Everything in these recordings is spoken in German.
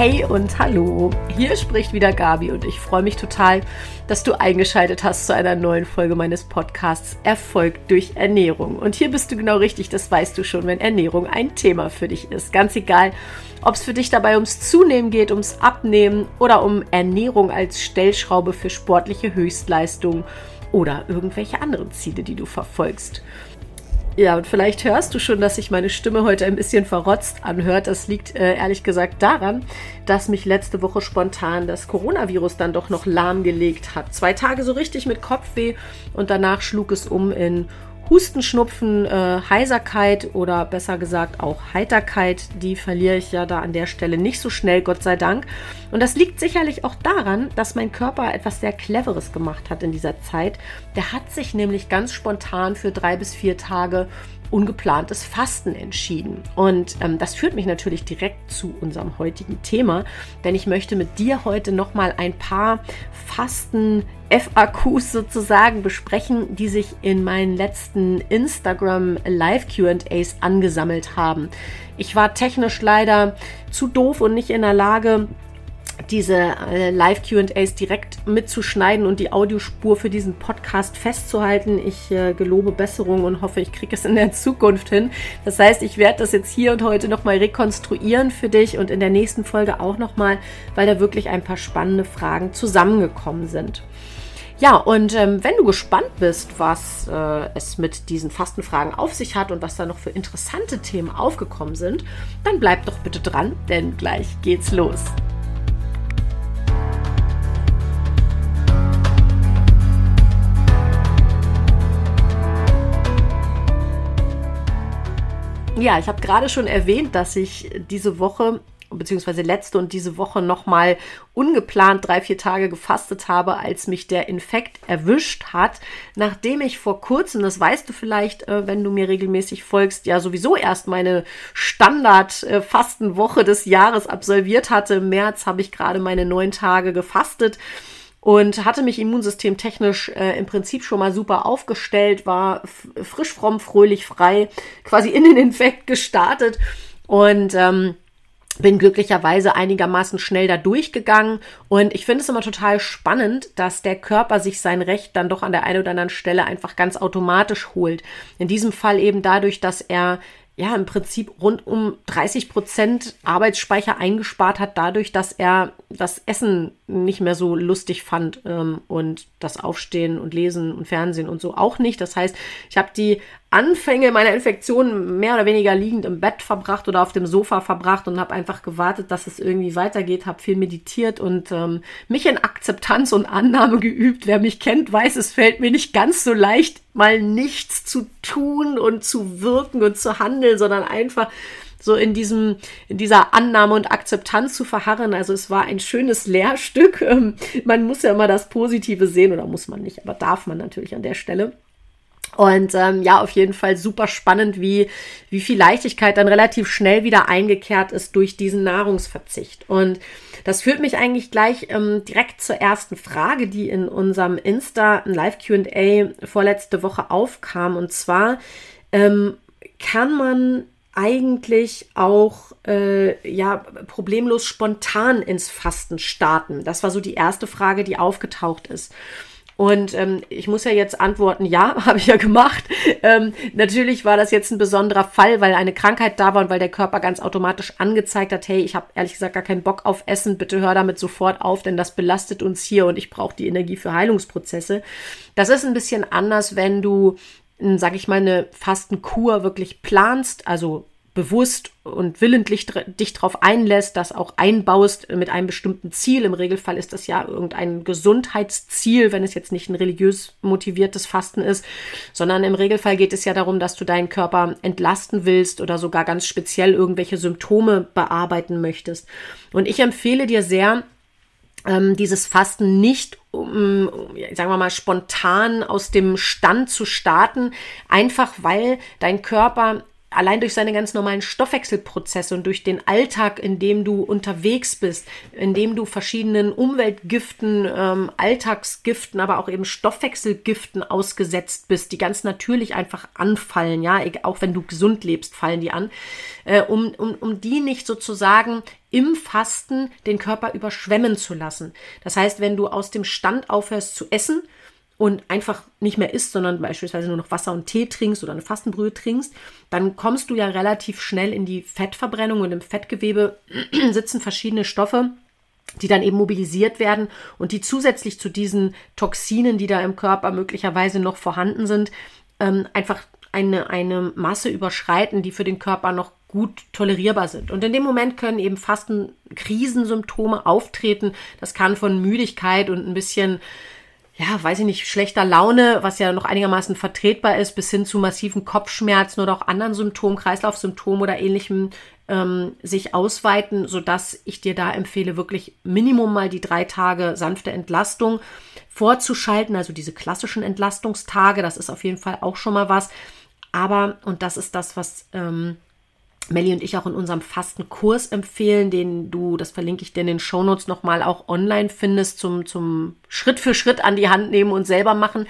Hey und hallo, hier spricht wieder Gabi und ich freue mich total, dass du eingeschaltet hast zu einer neuen Folge meines Podcasts Erfolg durch Ernährung. Und hier bist du genau richtig, das weißt du schon, wenn Ernährung ein Thema für dich ist. Ganz egal, ob es für dich dabei ums Zunehmen geht, ums Abnehmen oder um Ernährung als Stellschraube für sportliche Höchstleistungen oder irgendwelche anderen Ziele, die du verfolgst. Ja, und vielleicht hörst du schon, dass sich meine Stimme heute ein bisschen verrotzt anhört. Das liegt äh, ehrlich gesagt daran, dass mich letzte Woche spontan das Coronavirus dann doch noch lahmgelegt hat. Zwei Tage so richtig mit Kopfweh und danach schlug es um in Husten, Schnupfen, äh, Heiserkeit oder besser gesagt auch Heiterkeit, die verliere ich ja da an der Stelle nicht so schnell, Gott sei Dank. Und das liegt sicherlich auch daran, dass mein Körper etwas sehr Cleveres gemacht hat in dieser Zeit. Der hat sich nämlich ganz spontan für drei bis vier Tage ungeplantes Fasten entschieden. Und ähm, das führt mich natürlich direkt zu unserem heutigen Thema, denn ich möchte mit dir heute nochmal ein paar Fasten FAQs sozusagen besprechen, die sich in meinen letzten Instagram Live QAs angesammelt haben. Ich war technisch leider zu doof und nicht in der Lage, diese äh, Live-QAs direkt mitzuschneiden und die Audiospur für diesen Podcast festzuhalten. Ich äh, gelobe Besserung und hoffe, ich kriege es in der Zukunft hin. Das heißt, ich werde das jetzt hier und heute nochmal rekonstruieren für dich und in der nächsten Folge auch nochmal, weil da wirklich ein paar spannende Fragen zusammengekommen sind. Ja, und ähm, wenn du gespannt bist, was äh, es mit diesen Fastenfragen auf sich hat und was da noch für interessante Themen aufgekommen sind, dann bleib doch bitte dran, denn gleich geht's los. Ja, ich habe gerade schon erwähnt, dass ich diese Woche beziehungsweise letzte und diese Woche nochmal ungeplant drei, vier Tage gefastet habe, als mich der Infekt erwischt hat, nachdem ich vor kurzem, das weißt du vielleicht, äh, wenn du mir regelmäßig folgst, ja sowieso erst meine Standard-Fastenwoche des Jahres absolviert hatte. Im März habe ich gerade meine neun Tage gefastet und hatte mich immunsystemtechnisch äh, im Prinzip schon mal super aufgestellt, war frisch, fromm, fröhlich, frei, quasi in den Infekt gestartet und ähm, bin glücklicherweise einigermaßen schnell da durchgegangen und ich finde es immer total spannend, dass der Körper sich sein Recht dann doch an der einen oder anderen Stelle einfach ganz automatisch holt. In diesem Fall eben dadurch, dass er ja im Prinzip rund um 30 Prozent Arbeitsspeicher eingespart hat, dadurch, dass er das Essen nicht mehr so lustig fand ähm, und das Aufstehen und Lesen und Fernsehen und so auch nicht. Das heißt, ich habe die Anfänge meiner Infektion mehr oder weniger liegend im Bett verbracht oder auf dem Sofa verbracht und habe einfach gewartet, dass es irgendwie weitergeht, habe viel meditiert und ähm, mich in Akzeptanz und Annahme geübt. Wer mich kennt, weiß, es fällt mir nicht ganz so leicht, mal nichts zu tun und zu wirken und zu handeln, sondern einfach so in diesem, in dieser Annahme und Akzeptanz zu verharren. Also es war ein schönes Lehrstück. Man muss ja immer das Positive sehen oder muss man nicht, aber darf man natürlich an der Stelle. Und ähm, ja, auf jeden Fall super spannend, wie, wie viel Leichtigkeit dann relativ schnell wieder eingekehrt ist durch diesen Nahrungsverzicht. Und das führt mich eigentlich gleich ähm, direkt zur ersten Frage, die in unserem Insta Live QA vorletzte Woche aufkam. Und zwar ähm, kann man eigentlich auch äh, ja problemlos spontan ins Fasten starten? Das war so die erste Frage, die aufgetaucht ist. Und ähm, ich muss ja jetzt antworten, ja, habe ich ja gemacht. Ähm, natürlich war das jetzt ein besonderer Fall, weil eine Krankheit da war und weil der Körper ganz automatisch angezeigt hat, hey, ich habe ehrlich gesagt gar keinen Bock auf Essen, bitte hör damit sofort auf, denn das belastet uns hier und ich brauche die Energie für Heilungsprozesse. Das ist ein bisschen anders, wenn du sag ich mal, eine Fastenkur wirklich planst, also bewusst und willentlich dich darauf einlässt, das auch einbaust mit einem bestimmten Ziel. Im Regelfall ist das ja irgendein Gesundheitsziel, wenn es jetzt nicht ein religiös motiviertes Fasten ist, sondern im Regelfall geht es ja darum, dass du deinen Körper entlasten willst oder sogar ganz speziell irgendwelche Symptome bearbeiten möchtest. Und ich empfehle dir sehr, ähm, dieses Fasten nicht, um, sagen wir mal, spontan aus dem Stand zu starten, einfach weil dein Körper allein durch seine ganz normalen Stoffwechselprozesse und durch den Alltag, in dem du unterwegs bist, in dem du verschiedenen Umweltgiften, ähm, Alltagsgiften, aber auch eben Stoffwechselgiften ausgesetzt bist, die ganz natürlich einfach anfallen, ja, auch wenn du gesund lebst, fallen die an, äh, um, um, um die nicht sozusagen im Fasten den Körper überschwemmen zu lassen. Das heißt, wenn du aus dem Stand aufhörst zu essen und einfach nicht mehr isst, sondern beispielsweise nur noch Wasser und Tee trinkst oder eine Fastenbrühe trinkst, dann kommst du ja relativ schnell in die Fettverbrennung und im Fettgewebe sitzen verschiedene Stoffe, die dann eben mobilisiert werden und die zusätzlich zu diesen Toxinen, die da im Körper möglicherweise noch vorhanden sind, ähm, einfach eine, eine Masse überschreiten, die für den Körper noch gut tolerierbar sind. Und in dem Moment können eben Fasten-Krisensymptome auftreten. Das kann von Müdigkeit und ein bisschen, ja, weiß ich nicht, schlechter Laune, was ja noch einigermaßen vertretbar ist, bis hin zu massiven Kopfschmerzen oder auch anderen Symptomen, Kreislaufsymptomen oder ähnlichem ähm, sich ausweiten, sodass ich dir da empfehle, wirklich Minimum mal die drei Tage sanfte Entlastung vorzuschalten, also diese klassischen Entlastungstage, das ist auf jeden Fall auch schon mal was. Aber, und das ist das, was ähm, Melli und ich auch in unserem Fastenkurs empfehlen, den du, das verlinke ich dir in den Shownotes nochmal auch online findest, zum, zum Schritt für Schritt an die Hand nehmen und selber machen.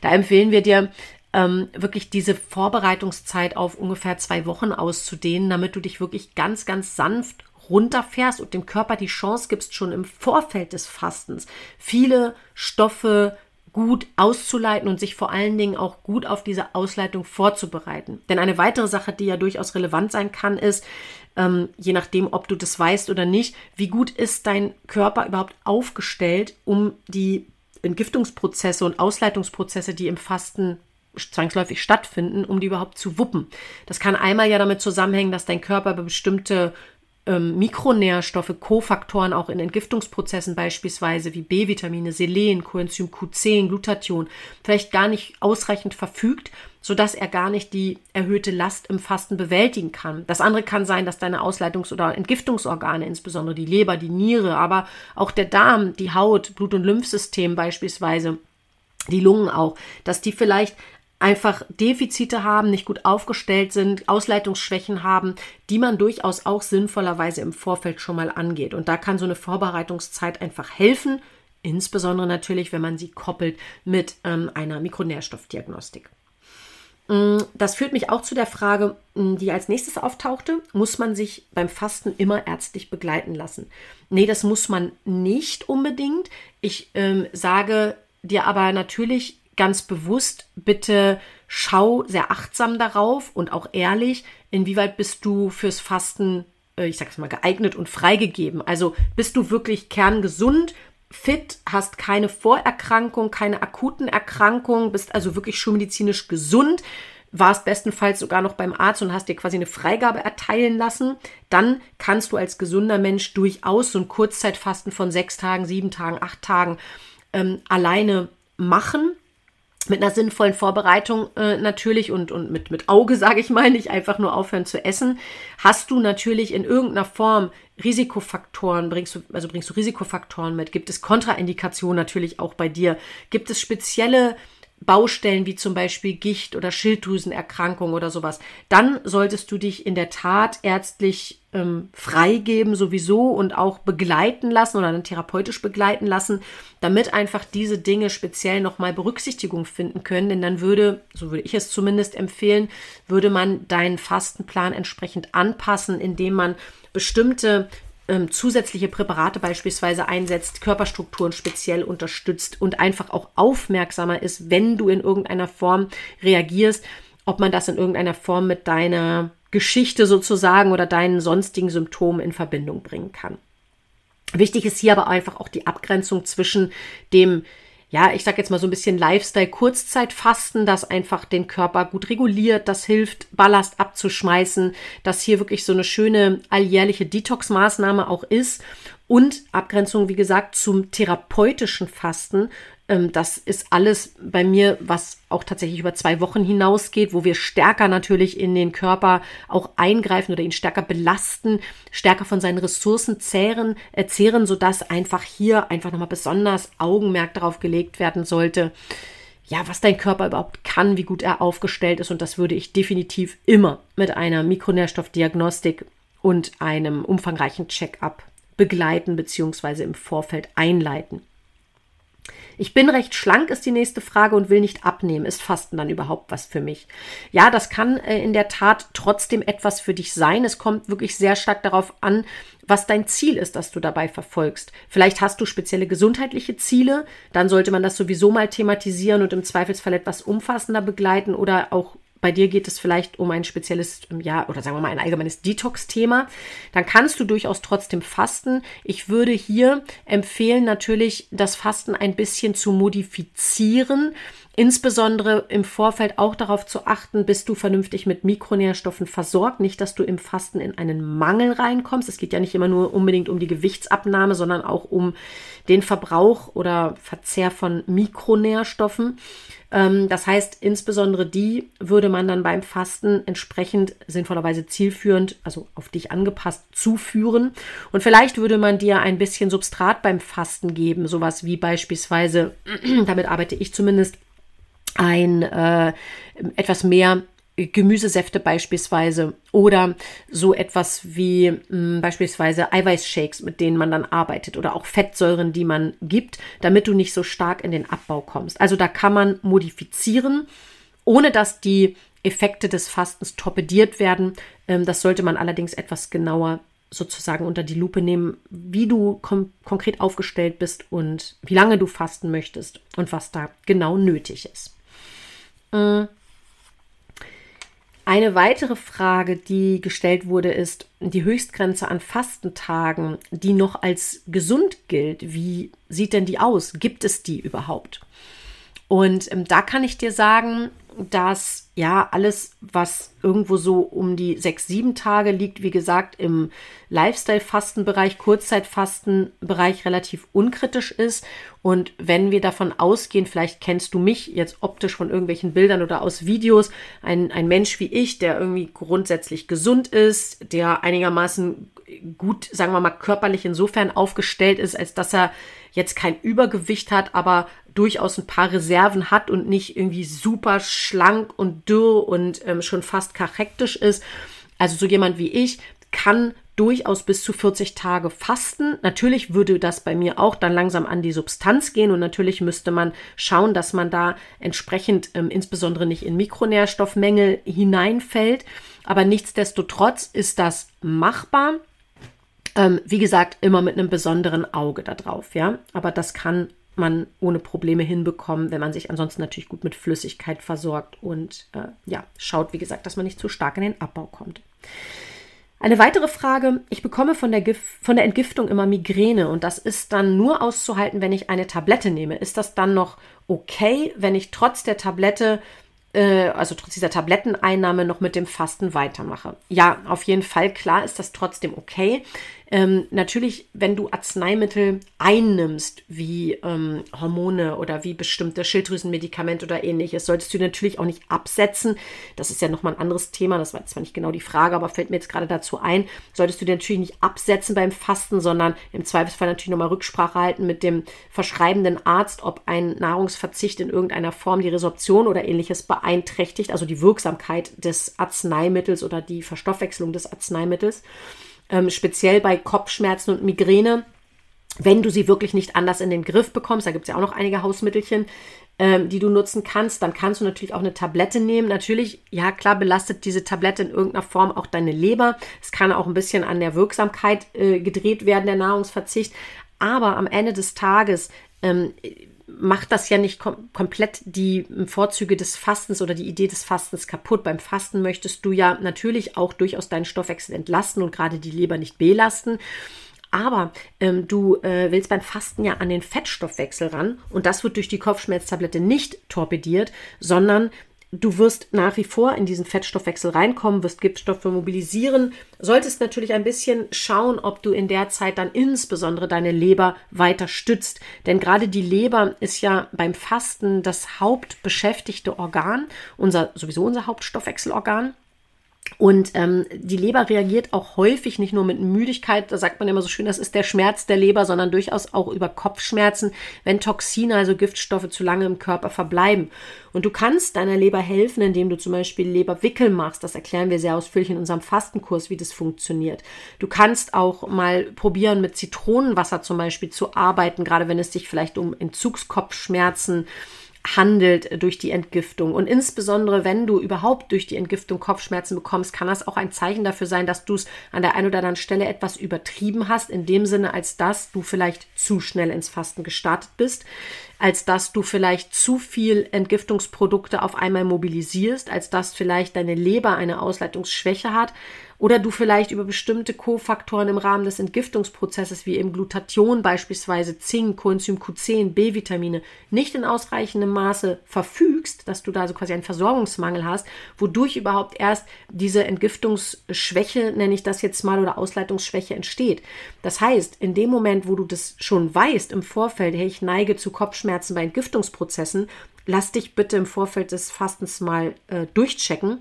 Da empfehlen wir dir, ähm, wirklich diese Vorbereitungszeit auf ungefähr zwei Wochen auszudehnen, damit du dich wirklich ganz, ganz sanft runterfährst und dem Körper die Chance gibst, schon im Vorfeld des Fastens viele Stoffe, gut auszuleiten und sich vor allen Dingen auch gut auf diese Ausleitung vorzubereiten. Denn eine weitere Sache, die ja durchaus relevant sein kann, ist, ähm, je nachdem, ob du das weißt oder nicht, wie gut ist dein Körper überhaupt aufgestellt, um die Entgiftungsprozesse und Ausleitungsprozesse, die im Fasten zwangsläufig stattfinden, um die überhaupt zu wuppen. Das kann einmal ja damit zusammenhängen, dass dein Körper bestimmte ähm, Mikronährstoffe, Kofaktoren auch in Entgiftungsprozessen beispielsweise wie B-Vitamine, Selen, Coenzym Q10, Glutathion vielleicht gar nicht ausreichend verfügt, sodass er gar nicht die erhöhte Last im Fasten bewältigen kann. Das andere kann sein, dass deine Ausleitungs- oder Entgiftungsorgane, insbesondere die Leber, die Niere, aber auch der Darm, die Haut, Blut- und Lymphsystem beispielsweise, die Lungen auch, dass die vielleicht einfach Defizite haben, nicht gut aufgestellt sind, Ausleitungsschwächen haben, die man durchaus auch sinnvollerweise im Vorfeld schon mal angeht. Und da kann so eine Vorbereitungszeit einfach helfen, insbesondere natürlich, wenn man sie koppelt mit ähm, einer Mikronährstoffdiagnostik. Mm, das führt mich auch zu der Frage, mm, die als nächstes auftauchte. Muss man sich beim Fasten immer ärztlich begleiten lassen? Nee, das muss man nicht unbedingt. Ich ähm, sage dir aber natürlich ganz bewusst, bitte schau sehr achtsam darauf und auch ehrlich, inwieweit bist du fürs Fasten, äh, ich sag's mal, geeignet und freigegeben. Also bist du wirklich kerngesund, fit, hast keine Vorerkrankung, keine akuten Erkrankungen, bist also wirklich schulmedizinisch gesund, warst bestenfalls sogar noch beim Arzt und hast dir quasi eine Freigabe erteilen lassen, dann kannst du als gesunder Mensch durchaus so ein Kurzzeitfasten von sechs Tagen, sieben Tagen, acht Tagen ähm, alleine machen mit einer sinnvollen Vorbereitung äh, natürlich und, und mit, mit Auge, sage ich mal, nicht einfach nur aufhören zu essen, hast du natürlich in irgendeiner Form Risikofaktoren, bringst du, also bringst du Risikofaktoren mit, gibt es Kontraindikationen natürlich auch bei dir, gibt es spezielle Baustellen wie zum Beispiel Gicht oder Schilddrüsenerkrankung oder sowas, dann solltest du dich in der Tat ärztlich ähm, freigeben sowieso und auch begleiten lassen oder dann therapeutisch begleiten lassen, damit einfach diese Dinge speziell nochmal Berücksichtigung finden können. Denn dann würde, so würde ich es zumindest empfehlen, würde man deinen Fastenplan entsprechend anpassen, indem man bestimmte ähm, zusätzliche Präparate beispielsweise einsetzt, Körperstrukturen speziell unterstützt und einfach auch aufmerksamer ist, wenn du in irgendeiner Form reagierst, ob man das in irgendeiner Form mit deiner Geschichte sozusagen oder deinen sonstigen Symptomen in Verbindung bringen kann. Wichtig ist hier aber einfach auch die Abgrenzung zwischen dem ja, ich sag jetzt mal so ein bisschen Lifestyle-Kurzzeitfasten, das einfach den Körper gut reguliert, das hilft, Ballast abzuschmeißen, das hier wirklich so eine schöne alljährliche Detox-Maßnahme auch ist und Abgrenzung, wie gesagt, zum therapeutischen Fasten. Ähm, das ist alles bei mir, was auch tatsächlich über zwei Wochen hinausgeht, wo wir stärker natürlich in den Körper auch eingreifen oder ihn stärker belasten, stärker von seinen Ressourcen zehren, äh, zehren, sodass einfach hier einfach nochmal besonders Augenmerk darauf gelegt werden sollte, ja, was dein Körper überhaupt kann, wie gut er aufgestellt ist. Und das würde ich definitiv immer mit einer Mikronährstoffdiagnostik und einem umfangreichen Check-up begleiten bzw. im Vorfeld einleiten. Ich bin recht schlank, ist die nächste Frage und will nicht abnehmen. Ist Fasten dann überhaupt was für mich? Ja, das kann äh, in der Tat trotzdem etwas für dich sein. Es kommt wirklich sehr stark darauf an, was dein Ziel ist, das du dabei verfolgst. Vielleicht hast du spezielle gesundheitliche Ziele, dann sollte man das sowieso mal thematisieren und im Zweifelsfall etwas umfassender begleiten oder auch bei dir geht es vielleicht um ein spezielles, ja, oder sagen wir mal ein allgemeines Detox-Thema, dann kannst du durchaus trotzdem fasten. Ich würde hier empfehlen, natürlich das Fasten ein bisschen zu modifizieren. Insbesondere im Vorfeld auch darauf zu achten, bist du vernünftig mit Mikronährstoffen versorgt. Nicht, dass du im Fasten in einen Mangel reinkommst. Es geht ja nicht immer nur unbedingt um die Gewichtsabnahme, sondern auch um den Verbrauch oder Verzehr von Mikronährstoffen. Ähm, das heißt, insbesondere die würde man dann beim Fasten entsprechend sinnvollerweise zielführend, also auf dich angepasst, zuführen. Und vielleicht würde man dir ein bisschen Substrat beim Fasten geben, sowas wie beispielsweise, damit arbeite ich zumindest, ein äh, etwas mehr Gemüsesäfte beispielsweise oder so etwas wie mh, hm, beispielsweise Eiweißshakes, mit denen man dann arbeitet oder auch Fettsäuren, die man gibt, damit du nicht so stark in den Abbau kommst. Also da kann man modifizieren, ohne dass die Effekte des Fastens torpediert werden. Ähm, das sollte man allerdings etwas genauer sozusagen unter die Lupe nehmen, wie du konkret aufgestellt bist und wie lange du fasten möchtest und was da genau nötig ist. Äh, eine weitere Frage, die gestellt wurde, ist die Höchstgrenze an Fastentagen, die noch als gesund gilt. Wie sieht denn die aus? Gibt es die überhaupt? Und ähm, da kann ich dir sagen, dass ja alles, was irgendwo so um die sechs, sieben Tage liegt, wie gesagt, im Lifestyle-Fastenbereich, Kurzzeitfastenbereich relativ unkritisch ist. Und wenn wir davon ausgehen, vielleicht kennst du mich jetzt optisch von irgendwelchen Bildern oder aus Videos, ein, ein Mensch wie ich, der irgendwie grundsätzlich gesund ist, der einigermaßen gut, sagen wir mal, körperlich insofern aufgestellt ist, als dass er jetzt kein Übergewicht hat, aber durchaus ein paar Reserven hat und nicht irgendwie super schlank und dürr und ähm, schon fast karektisch ist. Also so jemand wie ich kann durchaus bis zu 40 Tage fasten. Natürlich würde das bei mir auch dann langsam an die Substanz gehen und natürlich müsste man schauen, dass man da entsprechend ähm, insbesondere nicht in Mikronährstoffmängel hineinfällt. Aber nichtsdestotrotz ist das machbar. Ähm, wie gesagt, immer mit einem besonderen Auge da drauf, ja. Aber das kann man ohne Probleme hinbekommen, wenn man sich ansonsten natürlich gut mit Flüssigkeit versorgt und äh, ja, schaut, wie gesagt, dass man nicht zu stark in den Abbau kommt. Eine weitere Frage, ich bekomme von der, von der Entgiftung immer Migräne und das ist dann nur auszuhalten, wenn ich eine Tablette nehme. Ist das dann noch okay, wenn ich trotz der Tablette äh, also trotz dieser Tabletteneinnahme noch mit dem Fasten weitermache. Ja, auf jeden Fall, klar ist das trotzdem okay. Ähm, natürlich, wenn du Arzneimittel einnimmst, wie ähm, Hormone oder wie bestimmte Schilddrüsenmedikamente oder ähnliches, solltest du natürlich auch nicht absetzen. Das ist ja nochmal ein anderes Thema. Das war zwar nicht genau die Frage, aber fällt mir jetzt gerade dazu ein. Solltest du natürlich nicht absetzen beim Fasten, sondern im Zweifelsfall natürlich nochmal Rücksprache halten mit dem verschreibenden Arzt, ob ein Nahrungsverzicht in irgendeiner Form die Resorption oder ähnliches beeinträchtigt, also die Wirksamkeit des Arzneimittels oder die Verstoffwechselung des Arzneimittels ähm, speziell bei Kopfschmerzen und Migräne, wenn du sie wirklich nicht anders in den Griff bekommst, da gibt es ja auch noch einige Hausmittelchen, ähm, die du nutzen kannst, dann kannst du natürlich auch eine Tablette nehmen. Natürlich, ja klar, belastet diese Tablette in irgendeiner Form auch deine Leber. Es kann auch ein bisschen an der Wirksamkeit äh, gedreht werden, der Nahrungsverzicht. Aber am Ende des Tages ähm, macht das ja nicht kom komplett die Vorzüge des Fastens oder die Idee des Fastens kaputt. Beim Fasten möchtest du ja natürlich auch durchaus deinen Stoffwechsel entlasten und gerade die Leber nicht belasten. Aber ähm, du äh, willst beim Fasten ja an den Fettstoffwechsel ran und das wird durch die Kopfschmerztablette nicht torpediert, sondern Du wirst nach wie vor in diesen Fettstoffwechsel reinkommen, wirst Giftstoffe mobilisieren, solltest natürlich ein bisschen schauen, ob du in der Zeit dann insbesondere deine Leber weiter stützt. Denn gerade die Leber ist ja beim Fasten das hauptbeschäftigte Organ, unser, sowieso unser Hauptstoffwechselorgan. Und ähm, die Leber reagiert auch häufig nicht nur mit Müdigkeit, da sagt man immer so schön, das ist der Schmerz der Leber, sondern durchaus auch über Kopfschmerzen, wenn Toxine, also Giftstoffe, zu lange im Körper verbleiben. Und du kannst deiner Leber helfen, indem du zum Beispiel Leberwickel machst. Das erklären wir sehr ausführlich in unserem Fastenkurs, wie das funktioniert. Du kannst auch mal probieren, mit Zitronenwasser zum Beispiel zu arbeiten, gerade wenn es sich vielleicht um Entzugskopfschmerzen handelt durch die Entgiftung. Und insbesondere, wenn du überhaupt durch die Entgiftung Kopfschmerzen bekommst, kann das auch ein Zeichen dafür sein, dass du es an der einen oder anderen Stelle etwas übertrieben hast, in dem Sinne, als dass du vielleicht zu schnell ins Fasten gestartet bist, als dass du vielleicht zu viel Entgiftungsprodukte auf einmal mobilisierst, als dass vielleicht deine Leber eine Ausleitungsschwäche hat, oder du vielleicht über bestimmte Kofaktoren im Rahmen des Entgiftungsprozesses wie eben Glutathion beispielsweise, Zink, Coenzym Q10, B-Vitamine nicht in ausreichendem Maße verfügst, dass du da so quasi einen Versorgungsmangel hast, wodurch überhaupt erst diese Entgiftungsschwäche, nenne ich das jetzt mal, oder Ausleitungsschwäche entsteht. Das heißt, in dem Moment, wo du das schon weißt im Vorfeld, hey, ich neige zu Kopfschmerzen bei Entgiftungsprozessen, lass dich bitte im Vorfeld des Fastens mal äh, durchchecken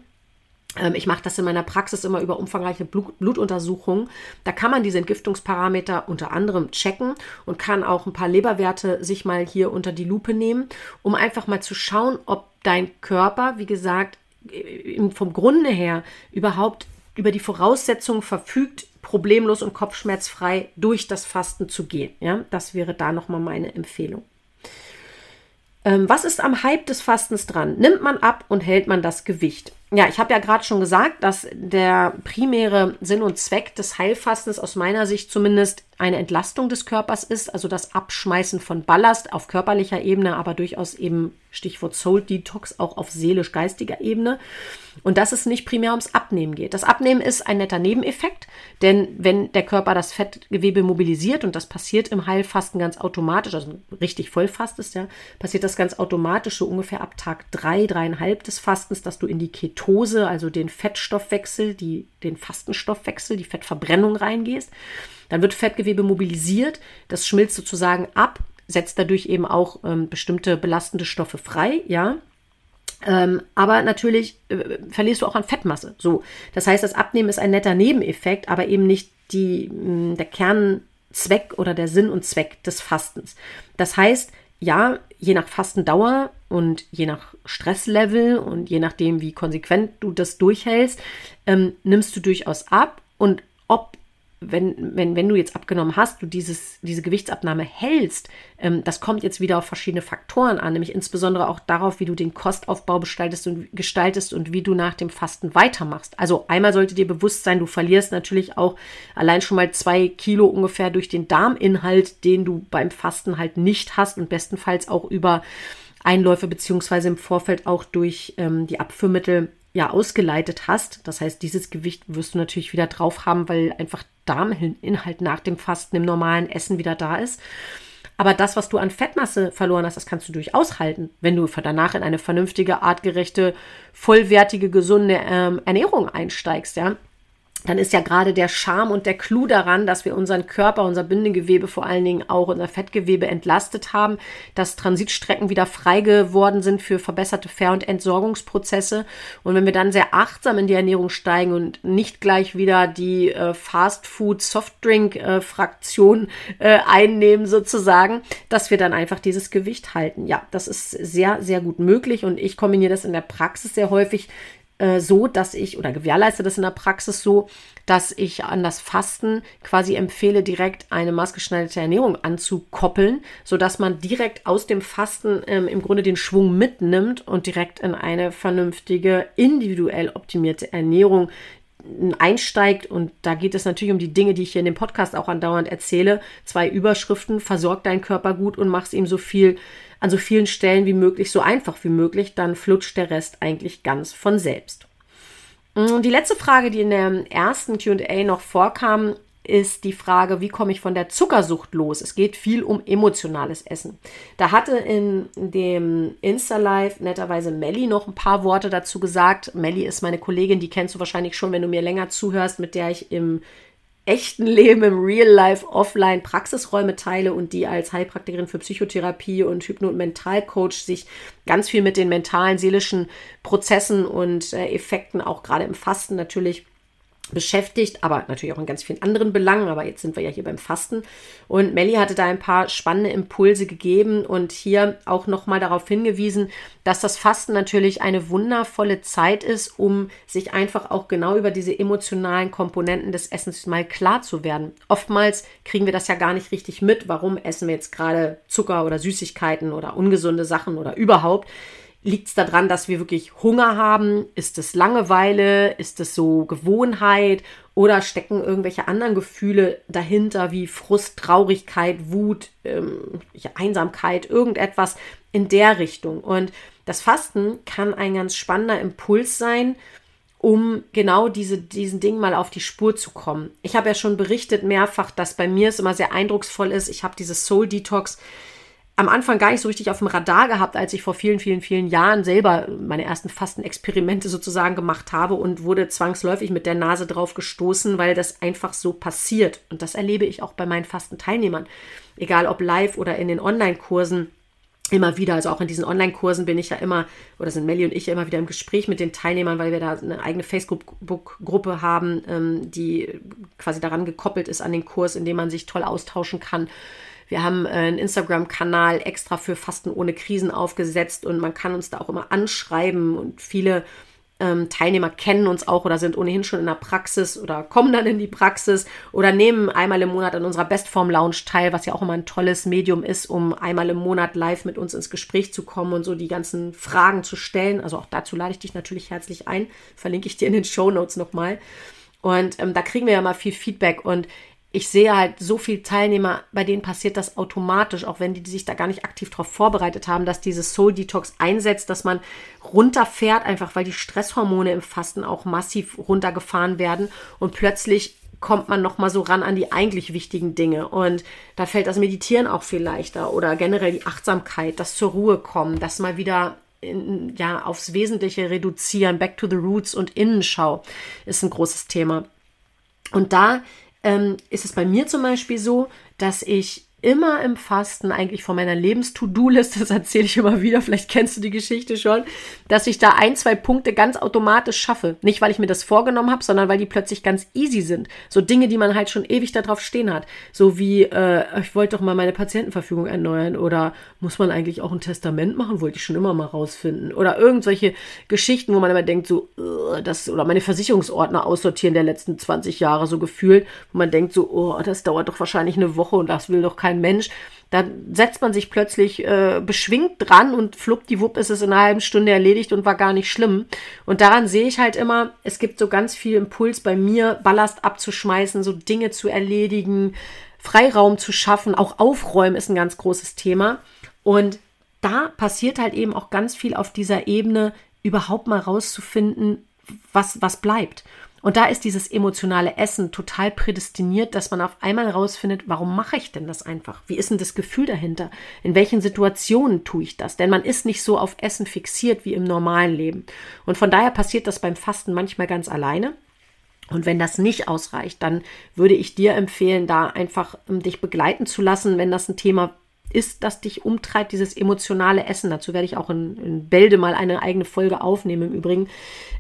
ähm, ich mache das in meiner Praxis immer über umfangreiche Blut Blutuntersuchungen. Da kann man diese Entgiftungsparameter unter anderem checken und kann auch ein paar Leberwerte sich mal hier unter die Lupe nehmen, um einfach mal zu schauen, ob dein Körper, wie gesagt, vom Grunde her überhaupt über die Voraussetzungen verfügt, problemlos und kopfschmerzfrei durch das Fasten zu gehen. Ja, das wäre da nochmal meine Empfehlung. Ähm, was ist am Hype des Fastens dran? Nimmt man ab und hält man das Gewicht? Ja, ich habe ja gerade schon gesagt, dass der primäre Sinn und Zweck des Heilfastens aus meiner Sicht zumindest eine Entlastung des Körpers ist, also das Abschmeißen von Ballast auf körperlicher Ebene, aber durchaus eben Stichwort Soul Detox auch auf seelisch-geistiger Ebene. Und dass es nicht primär ums Abnehmen geht. Das Abnehmen ist ein netter Nebeneffekt, denn wenn der Körper das Fettgewebe mobilisiert, und das passiert im Heilfasten ganz automatisch, also richtig Vollfast ist ja, passiert das ganz automatisch so ungefähr ab Tag drei, dreieinhalb des Fastens, dass du in die Ketose, also den Fettstoffwechsel, die, den Fastenstoffwechsel, die Fettverbrennung reingehst. Dann wird Fettgewebe mobilisiert, das schmilzt sozusagen ab, setzt dadurch eben auch ähm, bestimmte belastende Stoffe frei, ja. Ähm, aber natürlich äh, verlierst du auch an Fettmasse. So, das heißt, das Abnehmen ist ein netter Nebeneffekt, aber eben nicht die, mh, der Kernzweck oder der Sinn und Zweck des Fastens. Das heißt, ja, je nach Fastendauer und je nach Stresslevel und je nachdem, wie konsequent du das durchhältst, ähm, nimmst du durchaus ab. Und ob wenn, wenn, wenn du jetzt abgenommen hast, du dieses, diese Gewichtsabnahme hältst, ähm, das kommt jetzt wieder auf verschiedene Faktoren an, nämlich insbesondere auch darauf, wie du den Kostaufbau gestaltest und, gestaltest und wie du nach dem Fasten weitermachst. Also einmal sollte dir bewusst sein, du verlierst natürlich auch allein schon mal zwei Kilo ungefähr durch den Darminhalt, den du beim Fasten halt nicht hast und bestenfalls auch über Einläufe beziehungsweise im Vorfeld auch durch ähm, die Abführmittel ja ausgeleitet hast. Das heißt, dieses Gewicht wirst du natürlich wieder drauf haben, weil einfach Darminhalt nach dem Fasten im normalen Essen wieder da ist. Aber das, was du an Fettmasse verloren hast, das kannst du durchaus halten, wenn du danach in eine vernünftige, artgerechte, vollwertige, gesunde ähm, Ernährung einsteigst, ja dann ist ja gerade der Charme und der Clou daran, dass wir unseren Körper, unser Bindegewebe, vor allen Dingen auch unser Fettgewebe entlastet haben, dass Transitstrecken wieder frei geworden sind für verbesserte Ver- und Entsorgungsprozesse. Und wenn wir dann sehr achtsam in die Ernährung steigen und nicht gleich wieder die äh, Fast Food Softdrink äh, äh, einnehmen sozusagen, dass wir dann einfach dieses Gewicht halten. Ja, das ist sehr, sehr gut möglich und ich kombiniere das in der Praxis sehr häufig äh, so, dass ich oder gewährleiste das in der Praxis so, dass ich an das Fasten quasi empfehle, direkt eine maßgeschneiderte Ernährung anzukoppeln, sodass man direkt aus dem Fasten ähm, im Grunde den Schwung mitnimmt und direkt in eine vernünftige, individuell optimierte Ernährung einsteigt und da geht es natürlich um die Dinge, die ich hier in dem Podcast auch andauernd erzähle. Zwei Überschriften, versorg deinen Körper gut und mach's ihm so viel an so vielen Stellen wie möglich, so einfach wie möglich, dann flutscht der Rest eigentlich ganz von selbst. Mm, die letzte Frage, die in der ersten QA noch vorkam, ist die Frage, wie komme ich von der Zuckersucht los? Es geht viel um emotionales Essen. Da hatte in dem Insta-Live netterweise Melli noch ein paar Worte dazu gesagt. Melli ist meine Kollegin, die kennst du wahrscheinlich schon, wenn du mir länger zuhörst, mit der ich im echten Leben im Real Life offline Praxisräume teile und die als Heilpraktikerin für Psychotherapie und Hypno- und Mentalcoach sich ganz viel mit den mentalen, seelischen Prozessen und äh, Effekten auch gerade im Fasten natürlich beschäftigt, aber natürlich auch in ganz vielen anderen Belangen. Aber jetzt sind wir ja hier beim Fasten. Und Melly hatte da ein paar spannende Impulse gegeben und hier auch nochmal darauf hingewiesen, dass das Fasten natürlich eine wundervolle Zeit ist, um sich einfach auch genau über diese emotionalen Komponenten des Essens mal klar zu werden. Oftmals kriegen wir das ja gar nicht richtig mit. Warum essen wir jetzt gerade Zucker oder Süßigkeiten oder ungesunde Sachen oder überhaupt? Liegt es daran, dass wir wirklich Hunger haben? Ist es Langeweile? Ist es so Gewohnheit? Oder stecken irgendwelche anderen Gefühle dahinter, wie Frust, Traurigkeit, Wut, ähm, Einsamkeit, irgendetwas in der Richtung? Und das Fasten kann ein ganz spannender Impuls sein, um genau diese, diesen Dingen mal auf die Spur zu kommen. Ich habe ja schon berichtet mehrfach, dass bei mir es immer sehr eindrucksvoll ist. Ich habe dieses Soul Detox am Anfang gar nicht so richtig auf dem Radar gehabt, als ich vor vielen, vielen, vielen Jahren selber meine ersten Fastenexperimente sozusagen gemacht habe und wurde zwangsläufig mit der Nase drauf gestoßen, weil das einfach so passiert. Und das erlebe ich auch bei meinen Fastenteilnehmern. Egal ob live oder in den Online-Kursen immer wieder, also auch in diesen Online-Kursen bin ich ja immer, oder sind Melly und ich ja immer wieder im Gespräch mit den Teilnehmern, weil wir da eine eigene Facebook-Gruppe haben, ähm, die quasi daran gekoppelt ist an den Kurs, in dem man sich toll austauschen kann. Wir haben äh, einen Instagram-Kanal extra für Fasten ohne Krisen aufgesetzt und man kann uns da auch immer anschreiben und viele ähm, Teilnehmer kennen uns auch oder sind ohnehin schon in der Praxis oder kommen dann in die Praxis oder nehmen einmal im Monat an unserer Bestform Lounge teil, was ja auch immer ein tolles Medium ist, um einmal im Monat live mit uns ins Gespräch zu kommen und so die ganzen Fragen zu stellen. Also auch dazu lade ich dich natürlich herzlich ein. Verlinke ich dir in den Show Notes nochmal. Und ähm, da kriegen wir ja mal viel Feedback und ich sehe halt so viele Teilnehmer, bei denen passiert das automatisch, auch wenn die, sich da gar nicht aktiv darauf vorbereitet haben, dass dieses Soul Detox einsetzt, dass man runterfährt, einfach weil die Stresshormone im Fasten auch massiv runtergefahren werden und plötzlich kommt man noch mal so ran an die eigentlich wichtigen Dinge und da fällt das Meditieren auch viel leichter oder generell die Achtsamkeit, das zur Ruhe kommen, das mal wieder in, ja aufs Wesentliche reduzieren, back to the roots und Innenschau ist ein großes Thema. Und da ähm, ist es bei mir zum Beispiel so, dass ich immer im Fasten eigentlich von meiner Lebens-To-Do-Liste, das erzähle ich immer wieder, vielleicht kennst du die Geschichte schon, dass ich da ein, zwei Punkte ganz automatisch schaffe. Nicht, weil ich mir das vorgenommen habe, sondern weil die plötzlich ganz easy sind. So Dinge, die man halt schon ewig darauf stehen hat. So wie, äh, ich wollte doch mal meine Patientenverfügung erneuern oder muss man eigentlich auch ein Testament machen? Wollte ich schon immer mal rausfinden. Oder irgendwelche Geschichten, wo man immer denkt, so, uh, das, oder meine Versicherungsordner aussortieren der letzten 20 Jahre so gefühlt, wo man denkt so, oh, das dauert doch wahrscheinlich eine Woche und das will doch kein Mensch. Da setzt man sich plötzlich äh, beschwingt dran und fluppdiwupp ist es in einer halben Stunde erledigt und war gar nicht schlimm. Und daran sehe ich halt immer, es gibt so ganz viel Impuls bei mir, Ballast abzuschmeißen, so Dinge zu erledigen, Freiraum zu schaffen. Auch Aufräumen ist ein ganz großes Thema. Und da passiert halt eben auch ganz viel auf dieser Ebene, überhaupt mal rauszufinden, was, was bleibt. Und da ist dieses emotionale Essen total prädestiniert, dass man auf einmal herausfindet, warum mache ich denn das einfach? Wie ist denn das Gefühl dahinter? In welchen Situationen tue ich das? Denn man ist nicht so auf Essen fixiert wie im normalen Leben. Und von daher passiert das beim Fasten manchmal ganz alleine. Und wenn das nicht ausreicht, dann würde ich dir empfehlen, da einfach um, dich begleiten zu lassen, wenn das ein Thema ist, das dich umtreibt, dieses emotionale Essen. Dazu werde ich auch in, in Bälde mal eine eigene Folge aufnehmen im Übrigen.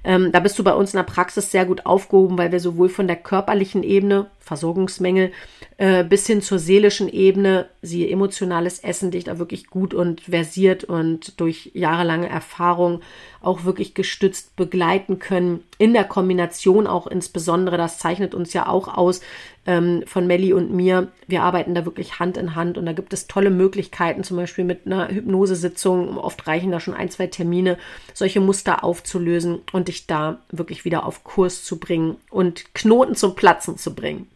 Ähm, da bist du bei uns in der Praxis sehr gut aufgehoben, weil wir sowohl von der körperlichen Ebene, Versorgungsmängel, äh, bis hin zur seelischen Ebene, siehe emotionales Essen, dich da wirklich gut und versiert und durch jahrelange Erfahrung auch wirklich gestützt begleiten können. In der Kombination auch insbesondere, das zeichnet uns ja auch aus ähm, von Melli und mir. Wir arbeiten da wirklich Hand in Hand und da gibt es tolle Möglichkeiten, zum Beispiel mit einer Hypnosesitzung. Oft reichen da schon ein, zwei Termine, solche Muster aufzulösen und dich da wirklich wieder auf Kurs zu bringen und Knoten zum Platzen zu bringen.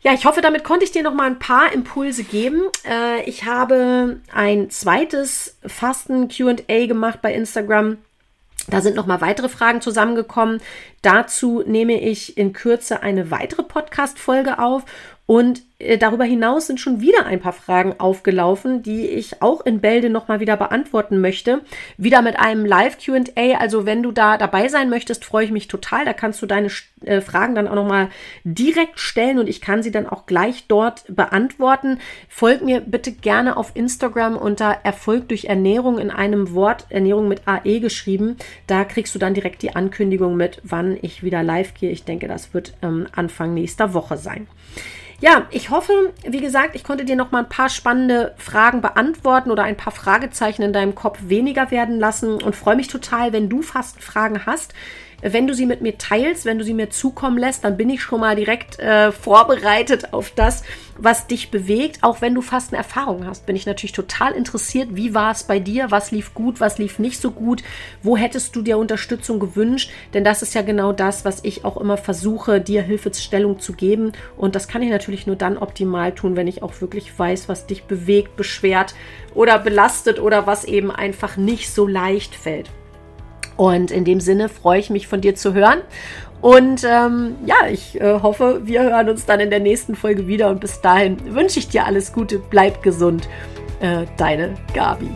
Ja, ich hoffe, damit konnte ich dir noch mal ein paar Impulse geben. Äh, ich habe ein zweites Fasten Q&A gemacht bei Instagram da sind noch mal weitere Fragen zusammengekommen. Dazu nehme ich in Kürze eine weitere Podcast-Folge auf und äh, darüber hinaus sind schon wieder ein paar Fragen aufgelaufen, die ich auch in Bälde nochmal wieder beantworten möchte. Wieder mit einem Live-QA. Also wenn du da dabei sein möchtest, freue ich mich total. Da kannst du deine äh, Fragen dann auch nochmal direkt stellen und ich kann sie dann auch gleich dort beantworten. Folg mir bitte gerne auf Instagram unter Erfolg durch Ernährung in einem Wort, Ernährung mit AE geschrieben. Da kriegst du dann direkt die Ankündigung mit, wann ich wieder live gehe. Ich denke, das wird ähm, Anfang nächster Woche sein. Ja, ich hoffe, wie gesagt, ich konnte dir noch mal ein paar spannende Fragen beantworten oder ein paar Fragezeichen in deinem Kopf weniger werden lassen und freue mich total, wenn du fast Fragen hast. Wenn du sie mit mir teilst, wenn du sie mir zukommen lässt, dann bin ich schon mal direkt äh, vorbereitet auf das, was dich bewegt. Auch wenn du fast eine Erfahrung hast, bin ich natürlich total interessiert. Wie war es bei dir? Was lief gut? Was lief nicht so gut? Wo hättest du dir Unterstützung gewünscht? Denn das ist ja genau das, was ich auch immer versuche, dir Hilfestellung zu geben. Und das kann ich natürlich nur dann optimal tun, wenn ich auch wirklich weiß, was dich bewegt, beschwert oder belastet oder was eben einfach nicht so leicht fällt. Und in dem Sinne freue ich mich von dir zu hören. Und ähm, ja, ich äh, hoffe, wir hören uns dann in der nächsten Folge wieder. Und bis dahin wünsche ich dir alles Gute, bleib gesund. Äh, deine Gabi.